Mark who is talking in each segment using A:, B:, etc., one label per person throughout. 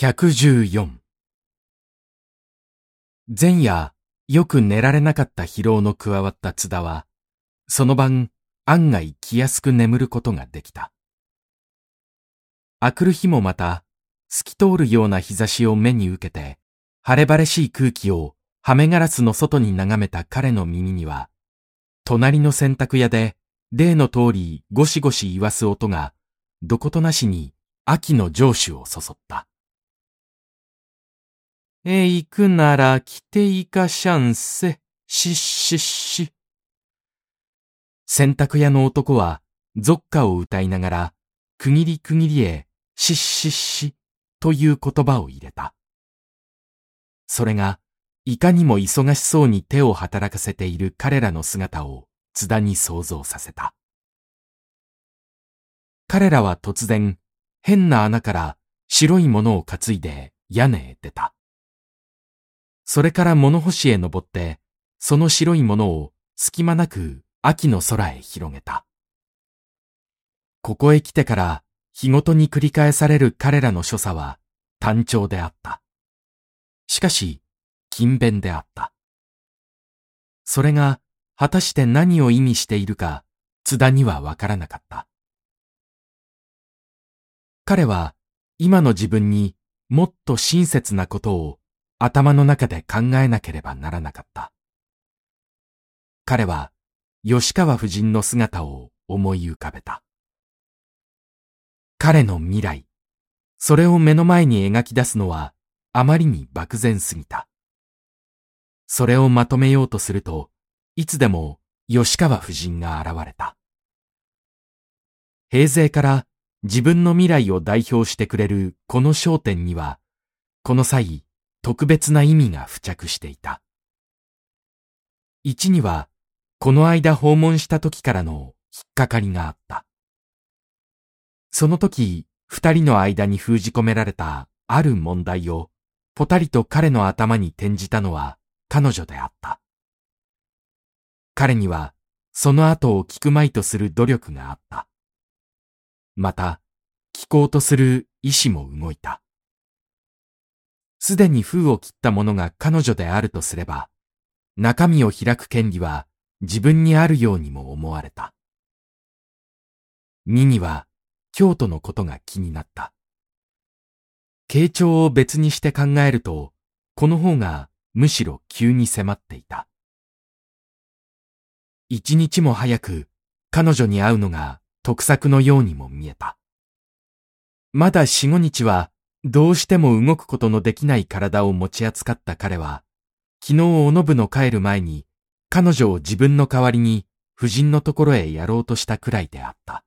A: 114前夜、よく寝られなかった疲労の加わった津田は、その晩、案外気安く眠ることができた。明くる日もまた、透き通るような日差しを目に受けて、晴れ晴れしい空気をはめガラスの外に眺めた彼の耳には、隣の洗濯屋で例の通りゴシゴシ言わす音が、どことなしに秋の上手をそそった。え、行くなら来ていかしゃんせ、しっしっし。洗濯屋の男は、ゾッカを歌いながら、区切り区切りへ、しっしっし、という言葉を入れた。それが、いかにも忙しそうに手を働かせている彼らの姿を津田に想像させた。彼らは突然、変な穴から白いものを担いで屋根へ出た。それから物干しへ登って、その白いものを隙間なく秋の空へ広げた。ここへ来てから日ごとに繰り返される彼らの所作は単調であった。しかし、勤勉であった。それが果たして何を意味しているか、津田にはわからなかった。彼は今の自分にもっと親切なことを頭の中で考えなければならなかった。彼は吉川夫人の姿を思い浮かべた。彼の未来、それを目の前に描き出すのはあまりに漠然すぎた。それをまとめようとすると、いつでも吉川夫人が現れた。平成から自分の未来を代表してくれるこの焦点には、この際、特別な意味が付着していた。一には、この間訪問した時からの引っかかりがあった。その時、二人の間に封じ込められたある問題を、ぽたりと彼の頭に転じたのは彼女であった。彼には、その後を聞くまいとする努力があった。また、聞こうとする意志も動いた。すでに封を切ったものが彼女であるとすれば、中身を開く権利は自分にあるようにも思われた。二には、京都のことが気になった。傾聴を別にして考えると、この方がむしろ急に迫っていた。一日も早く彼女に会うのが得策のようにも見えた。まだ四五日はどうしても動くことのできない体を持ち扱った彼は、昨日おのぶの帰る前に彼女を自分の代わりに夫人のところへやろうとしたくらいであった。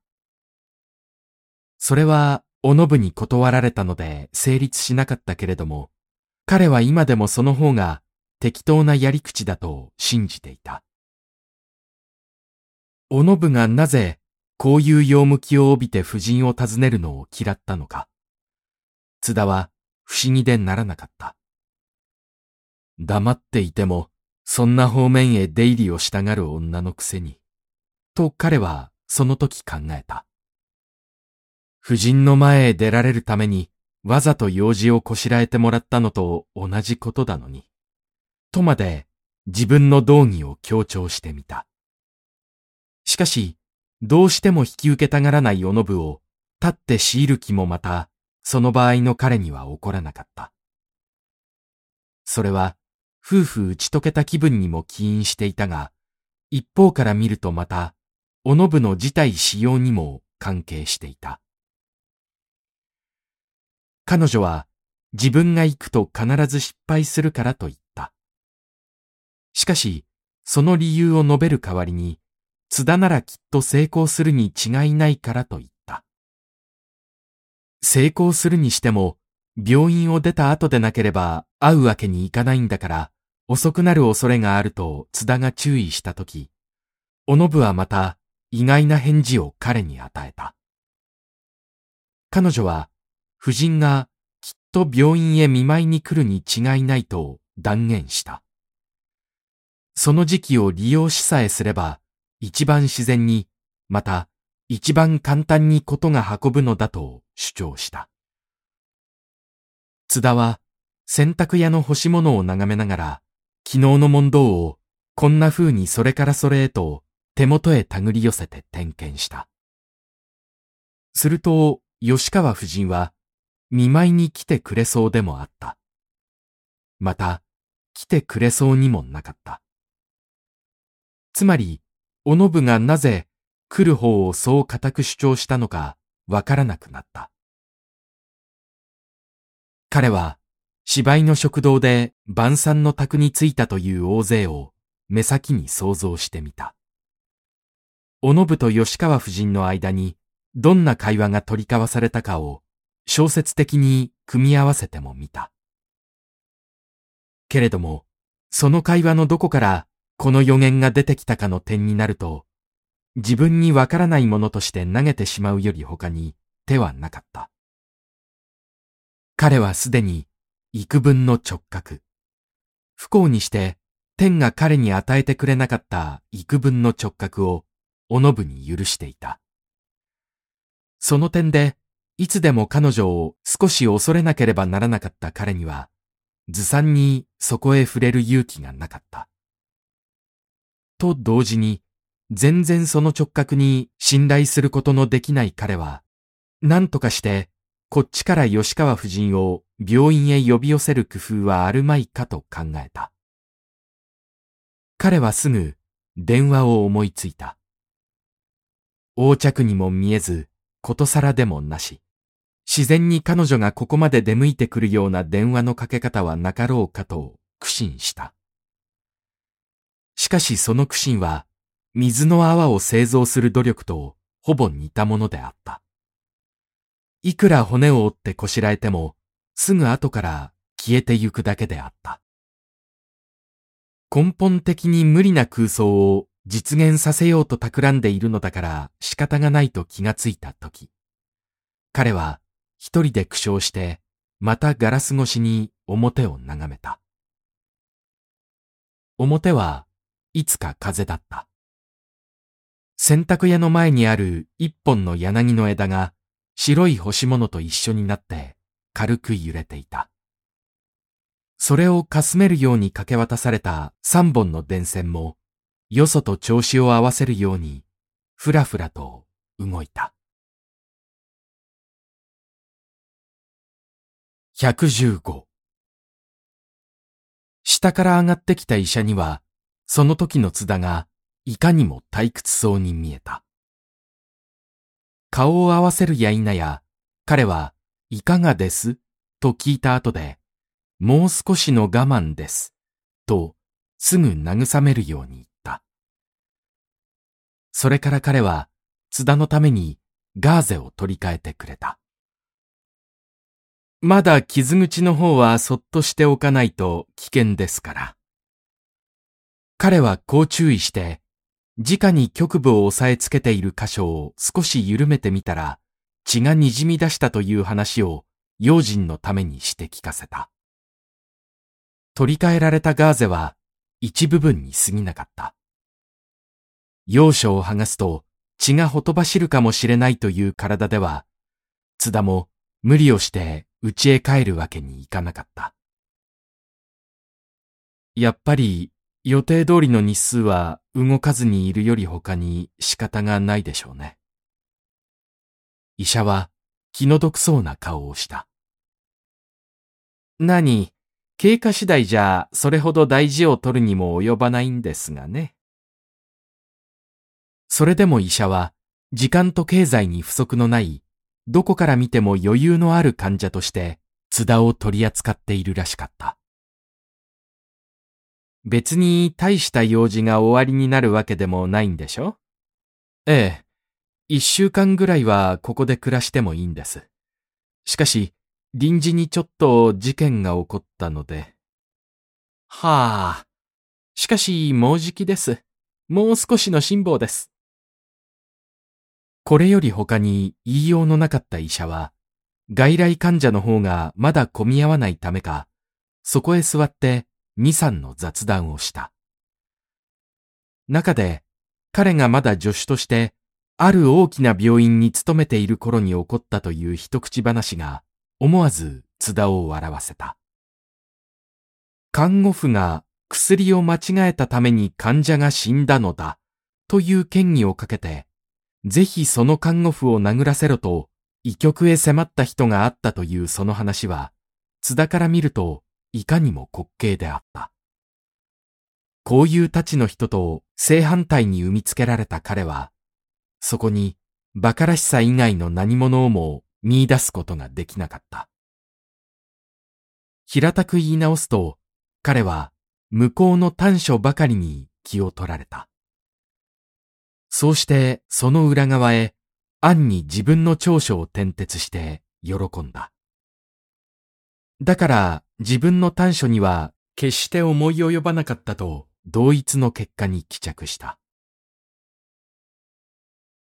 A: それはおのぶに断られたので成立しなかったけれども、彼は今でもその方が適当なやり口だと信じていた。おのぶがなぜこういう用向きを帯びて夫人を訪ねるのを嫌ったのか。津田は不思議でならなかった。黙っていても、そんな方面へ出入りをしたがる女のくせに。と彼はその時考えた。夫人の前へ出られるためにわざと用事をこしらえてもらったのと同じことだのに。とまで自分の道義を強調してみた。しかし、どうしても引き受けたがらないおのぶを、立って強いる気もまた、その場合の彼には起こらなかった。それは、夫婦打ち解けた気分にも起因していたが、一方から見るとまた、おのぶの事態使用にも関係していた。彼女は、自分が行くと必ず失敗するからと言った。しかし、その理由を述べる代わりに、津田ならきっと成功するに違いないからと言った。成功するにしても、病院を出た後でなければ会うわけにいかないんだから、遅くなる恐れがあると津田が注意したとき、おのぶはまた意外な返事を彼に与えた。彼女は、夫人がきっと病院へ見舞いに来るに違いないと断言した。その時期を利用しさえすれば、一番自然に、また一番簡単にことが運ぶのだと主張した。津田は洗濯屋の干し物を眺めながら、昨日の問答をこんな風にそれからそれへと手元へ手繰り寄せて点検した。すると、吉川夫人は見舞いに来てくれそうでもあった。また、来てくれそうにもなかった。つまり、おのぶがなぜ来る方をそう固く主張したのかわからなくなった。彼は芝居の食堂で晩餐の宅に着いたという大勢を目先に想像してみた。おのぶと吉川夫人の間にどんな会話が取り交わされたかを小説的に組み合わせてもみた。けれども、その会話のどこからこの予言が出てきたかの点になると、自分にわからないものとして投げてしまうより他に手はなかった。彼はすでに幾分の直角。不幸にして天が彼に与えてくれなかった幾分の直角をおのぶに許していた。その点で、いつでも彼女を少し恐れなければならなかった彼には、ずさんにそこへ触れる勇気がなかった。と同時に、全然その直角に信頼することのできない彼は、何とかしてこっちから吉川夫人を病院へ呼び寄せる工夫はあるまいかと考えた。彼はすぐ電話を思いついた。横着にも見えず、ことさらでもなし。自然に彼女がここまで出向いてくるような電話のかけ方はなかろうかと苦心した。しかしその苦心は、水の泡を製造する努力とほぼ似たものであった。いくら骨を折ってこしらえても、すぐ後から消えてゆくだけであった。根本的に無理な空想を実現させようと企んでいるのだから仕方がないと気がついたとき、彼は一人で苦笑して、またガラス越しに表を眺めた。表はいつか風だった。洗濯屋の前にある一本の柳の枝が白い干し物と一緒になって軽く揺れていた。それをかすめるようにかけ渡された三本の電線も、よそと調子を合わせるように、ふらふらと動いた。115下から上がってきた医者には、その時の津田がいかにも退屈そうに見えた。顔を合わせるや否や、彼はいかがです？と聞いた後で、もう少しの我慢です。と、すぐ慰めるように言った。それから彼は、津田のためにガーゼを取り替えてくれた。まだ傷口の方はそっとしておかないと危険ですから。彼はこう注意して、直に局部を押さえつけている箇所を少し緩めてみたら、血が滲み出したという話を用心のためにして聞かせた。取り替えられたガーゼは一部分に過ぎなかった。要所を剥がすと血がほとばしるかもしれないという体では、津田も無理をして家へ帰るわけにいかなかった。やっぱり予定通りの日数は動かずにいるより他に仕方がないでしょうね。医者は気の毒そうな顔をした。何、経過次第じゃそれほど大事を取るにも及ばないんですがね。それでも医者は時間と経済に不足のない、どこから見ても余裕のある患者として津田を取り扱っているらしかった。別に大した用事が終わりになるわけでもないんでしょ？ええ。一週間ぐらいはここで暮らしてもいいんです。しかし、臨時にちょっと事件が起こったので。はあ。しかし、もうじきです。もう少しの辛抱です。これより他に言いようのなかった医者は、外来患者の方がまだ混み合わないためか、そこへ座って二三の雑談をした。中で、彼がまだ助手として、ある大きな病院に勤めている頃に起こったという一口話が、思わず津田を笑わせた。看護婦が薬を間違えたために患者が死んだのだという権威をかけて、ぜひその看護婦を殴らせろと、医局へ迫った人があったというその話は、津田から見るといかにも滑稽であった。こういうたちの人と正反対に生みつけられた彼は、そこに馬鹿らしさ以外の何者をも見出すことができなかった。平たく言い直すと、彼は向こうの短所ばかりに気を取られた。そうしてその裏側へ暗に自分の長所を転徹して喜んだ。だから自分の短所には決して思い及ばなかったと同一の結果に帰着した。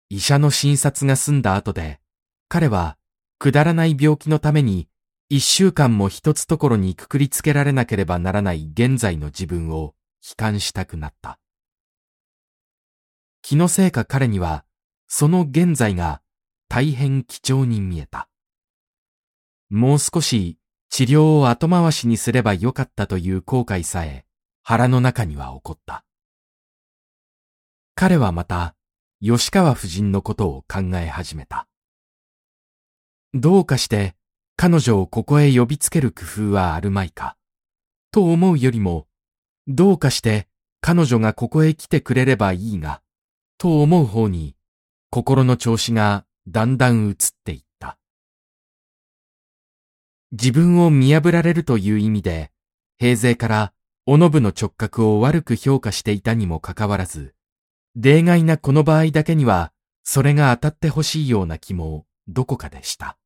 A: 医者の診察が済んだ後で、彼はくだらない病気のために一週間も一つところにくくりつけられなければならない現在の自分を悲観したくなった。気のせいか彼には、その現在が大変貴重に見えた。もう少し治療を後回しにすればよかったという後悔さえ腹の中には起こった。彼はまた吉川夫人のことを考え始めた。どうかして彼女をここへ呼びつける工夫はあるまいか、と思うよりも、どうかして彼女がここへ来てくれればいいが、と思う方に心の調子がだんだん移っていった。自分を見破られるという意味で、平勢からおのぶの直角を悪く評価していたにもかかわらず、例外なこの場合だけには、それが当たってほしいような気もどこかでした。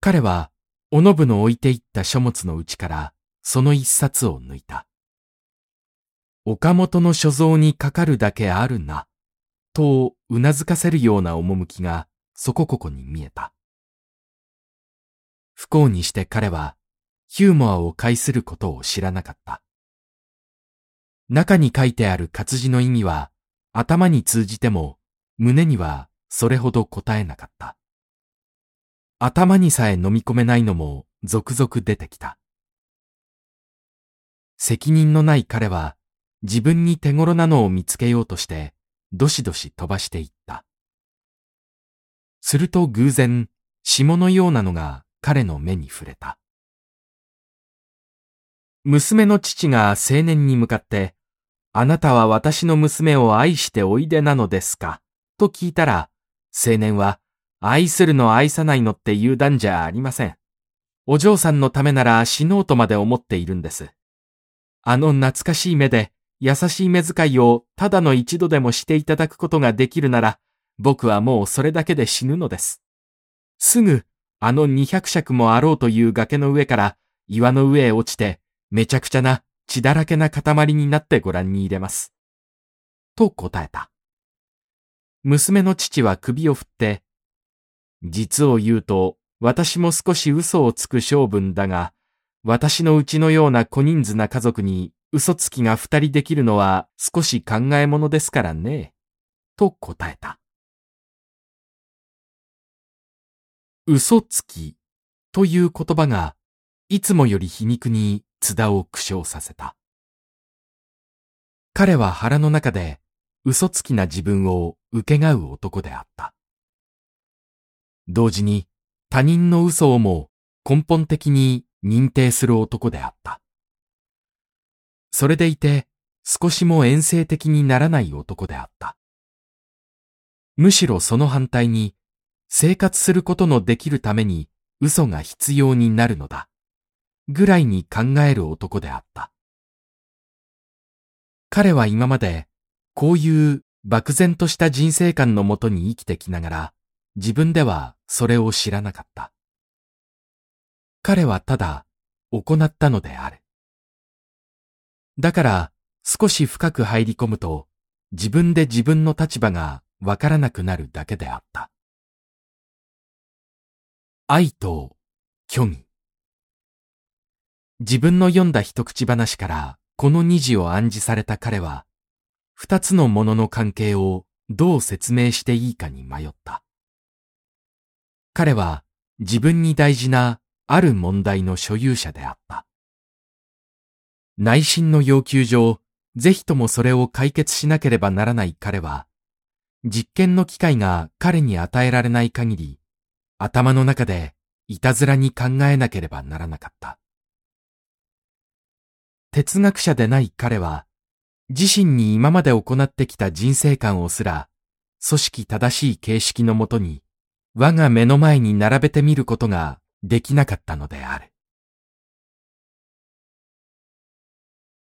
A: 彼は、おのぶの置いていった書物のうちから、その一冊を抜いた。岡本の所蔵にかかるだけあるな、とうなずかせるような趣がそこここに見えた。不幸にして彼はヒューモアを介することを知らなかった。中に書いてある活字の意味は頭に通じても胸にはそれほど答えなかった。頭にさえ飲み込めないのも続々出てきた。責任のない彼は自分に手頃なのを見つけようとして、どしどし飛ばしていった。すると偶然、霜のようなのが彼の目に触れた。娘の父が青年に向かって、あなたは私の娘を愛しておいでなのですか？と聞いたら、青年は、愛するの愛さないのって言う段じゃありません。お嬢さんのためなら死のうとまで思っているんです。あの懐かしい目で優しい目遣いをただの一度でもしていただくことができるなら、僕はもうそれだけで死ぬのです。すぐ、あの二百尺もあろうという崖の上から岩の上へ落ちて、めちゃくちゃな血だらけな塊になってご覧に入れます。と答えた。娘の父は首を振って、実を言うと、私も少し嘘をつく性分だが、私のうちのような小人数な家族に嘘つきが二人できるのは少し考えものですからね。と答えた。嘘つきという言葉がいつもより皮肉に津田を苦笑させた。彼は腹の中で嘘つきな自分を受けがう男であった。同時に他人の嘘をも根本的に認定する男であった。それでいて少しも遠征的にならない男であった。むしろその反対に生活することのできるために嘘が必要になるのだ。ぐらいに考える男であった。彼は今までこういう漠然とした人生観のもとに生きてきながら自分ではそれを知らなかった。彼はただ行ったのである。だから少し深く入り込むと自分で自分の立場がわからなくなるだけであった。愛と虚偽。自分の読んだ一口話からこの二字を暗示された彼は、二つのものの関係をどう説明していいかに迷った。彼は自分に大事なある問題の所有者であった。内心の要求上、ぜひともそれを解決しなければならない彼は、実験の機会が彼に与えられない限り、頭の中でいたずらに考えなければならなかった。哲学者でない彼は、自身に今まで行ってきた人生観をすら、組織正しい形式のもとに、我が目の前に並べてみることができなかったのである。